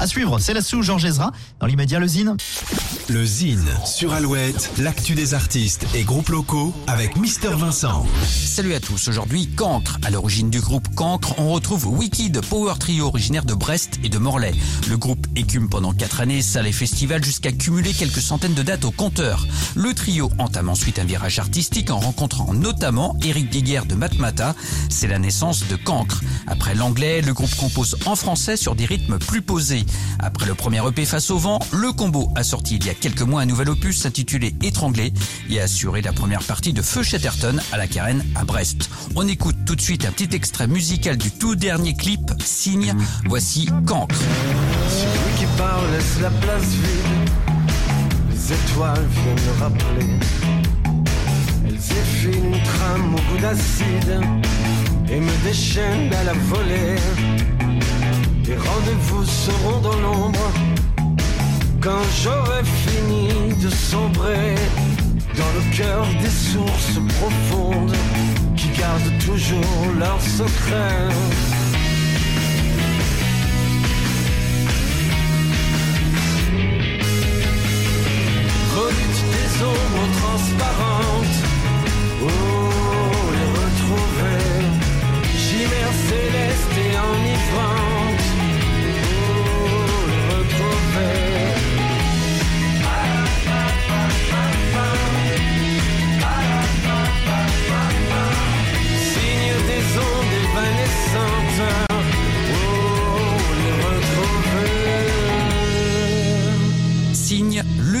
À suivre, c'est la sous Georges Ezra. Dans l'immédiat, le Zine. Le Zine sur Alouette, l'actu des artistes et groupes locaux avec Mister Vincent. Salut à tous, aujourd'hui Cancre. À l'origine du groupe Cancre, on retrouve Wiki de Power Trio originaire de Brest et de Morlaix. Le groupe écume pendant 4 années salles et festivals jusqu'à cumuler quelques centaines de dates au compteur. Le trio entame ensuite un virage artistique en rencontrant notamment Eric Guiguer de Matmata. C'est la naissance de Cancre. Après l'anglais, le groupe compose en français sur des rythmes plus posés. Après le premier EP Face au vent, le combo a sorti il y a quelques mois un nouvel opus intitulé Étranglé et a assuré la première partie de Feu Chatterton à la Carène à Brest. On écoute tout de suite un petit extrait musical du tout dernier clip, Signe. Voici Cancre. Celui qui parle laisse la place vide. Les étoiles viennent le rappeler. Elles effilent, au goût d'acide et me déchaînent à la volée. Les rendez-vous seront dans l'ombre quand j'aurai fini de sombrer dans le cœur des sources profondes qui gardent toujours leurs secrets. Relutte des ombres transparentes. Oh, les retrouver. Chimère céleste et enivrante.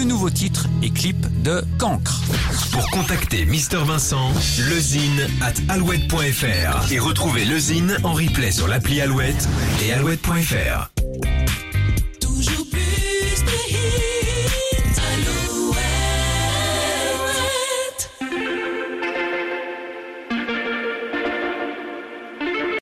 nouveaux titres et clips de Cancre. Pour contacter Mister Vincent, lezine at alouette.fr et retrouver lezine en replay sur l'appli Alouette et alouette.fr.